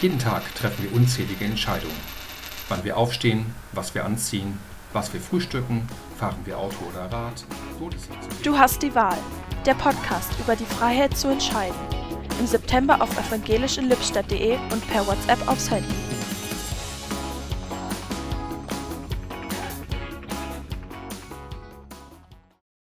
Jeden Tag treffen wir unzählige Entscheidungen. Wann wir aufstehen, was wir anziehen, was wir frühstücken, fahren wir Auto oder Rad. Du hast die Wahl. Der Podcast über die Freiheit zu entscheiden. Im September auf evangelischinlippstadt.de und per WhatsApp aufs Handy.